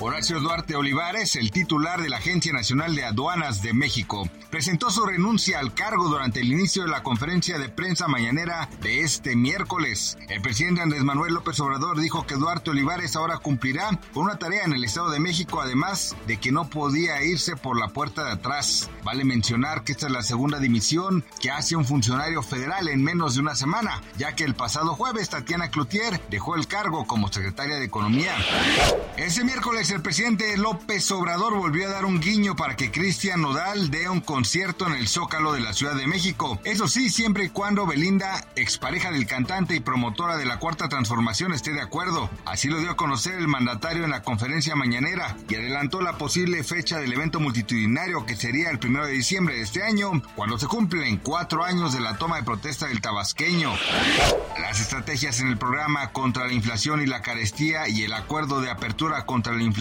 Horacio Duarte Olivares, el titular de la Agencia Nacional de Aduanas de México, presentó su renuncia al cargo durante el inicio de la conferencia de prensa mañanera de este miércoles. El presidente Andrés Manuel López Obrador dijo que Duarte Olivares ahora cumplirá con una tarea en el Estado de México, además de que no podía irse por la puerta de atrás. Vale mencionar que esta es la segunda dimisión que hace un funcionario federal en menos de una semana, ya que el pasado jueves Tatiana Cloutier dejó el cargo como secretaria de Economía. Ese miércoles el presidente López Obrador volvió a dar un guiño para que Cristian Nodal dé un concierto en el Zócalo de la Ciudad de México. Eso sí, siempre y cuando Belinda, expareja del cantante y promotora de la Cuarta Transformación, esté de acuerdo. Así lo dio a conocer el mandatario en la conferencia mañanera y adelantó la posible fecha del evento multitudinario que sería el primero de diciembre de este año, cuando se cumplen cuatro años de la toma de protesta del tabasqueño. Las estrategias en el programa contra la inflación y la carestía y el acuerdo de apertura contra la inflación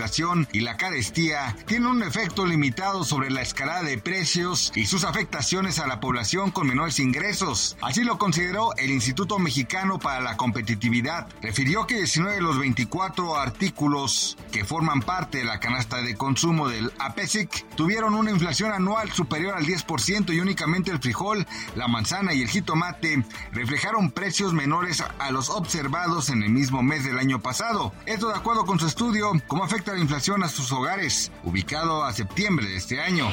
y la carestía tienen un efecto limitado sobre la escalada de precios y sus afectaciones a la población con menores ingresos. Así lo consideró el Instituto Mexicano para la Competitividad. Refirió que 19 de los 24 artículos que forman parte de la canasta de consumo del APESIC tuvieron una inflación anual superior al 10% y únicamente el frijol, la manzana y el jitomate reflejaron precios menores a los observados en el mismo mes del año pasado. Esto de acuerdo con su estudio, cómo afecta la inflación a sus hogares, ubicado a septiembre de este año.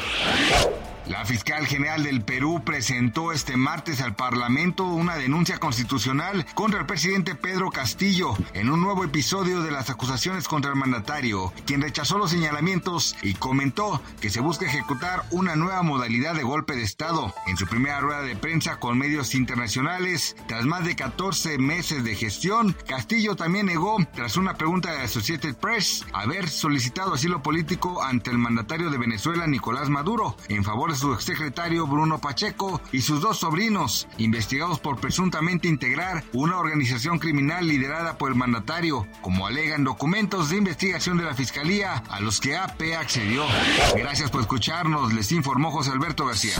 La fiscal general del Perú presentó este martes al Parlamento una denuncia constitucional contra el presidente Pedro Castillo en un nuevo episodio de las acusaciones contra el mandatario, quien rechazó los señalamientos y comentó que se busca ejecutar una nueva modalidad de golpe de Estado. En su primera rueda de prensa con medios internacionales, tras más de 14 meses de gestión, Castillo también negó, tras una pregunta de Associated Press, haber solicitado asilo político ante el mandatario de Venezuela, Nicolás Maduro, en favor su exsecretario Bruno Pacheco y sus dos sobrinos, investigados por presuntamente integrar una organización criminal liderada por el mandatario, como alegan documentos de investigación de la Fiscalía a los que AP accedió. Gracias por escucharnos, les informó José Alberto García.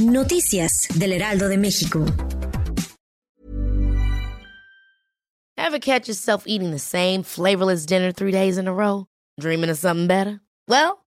Noticias del Heraldo de México. Ever catch yourself eating the same flavorless dinner three days in a row? Dreaming of something better? Well,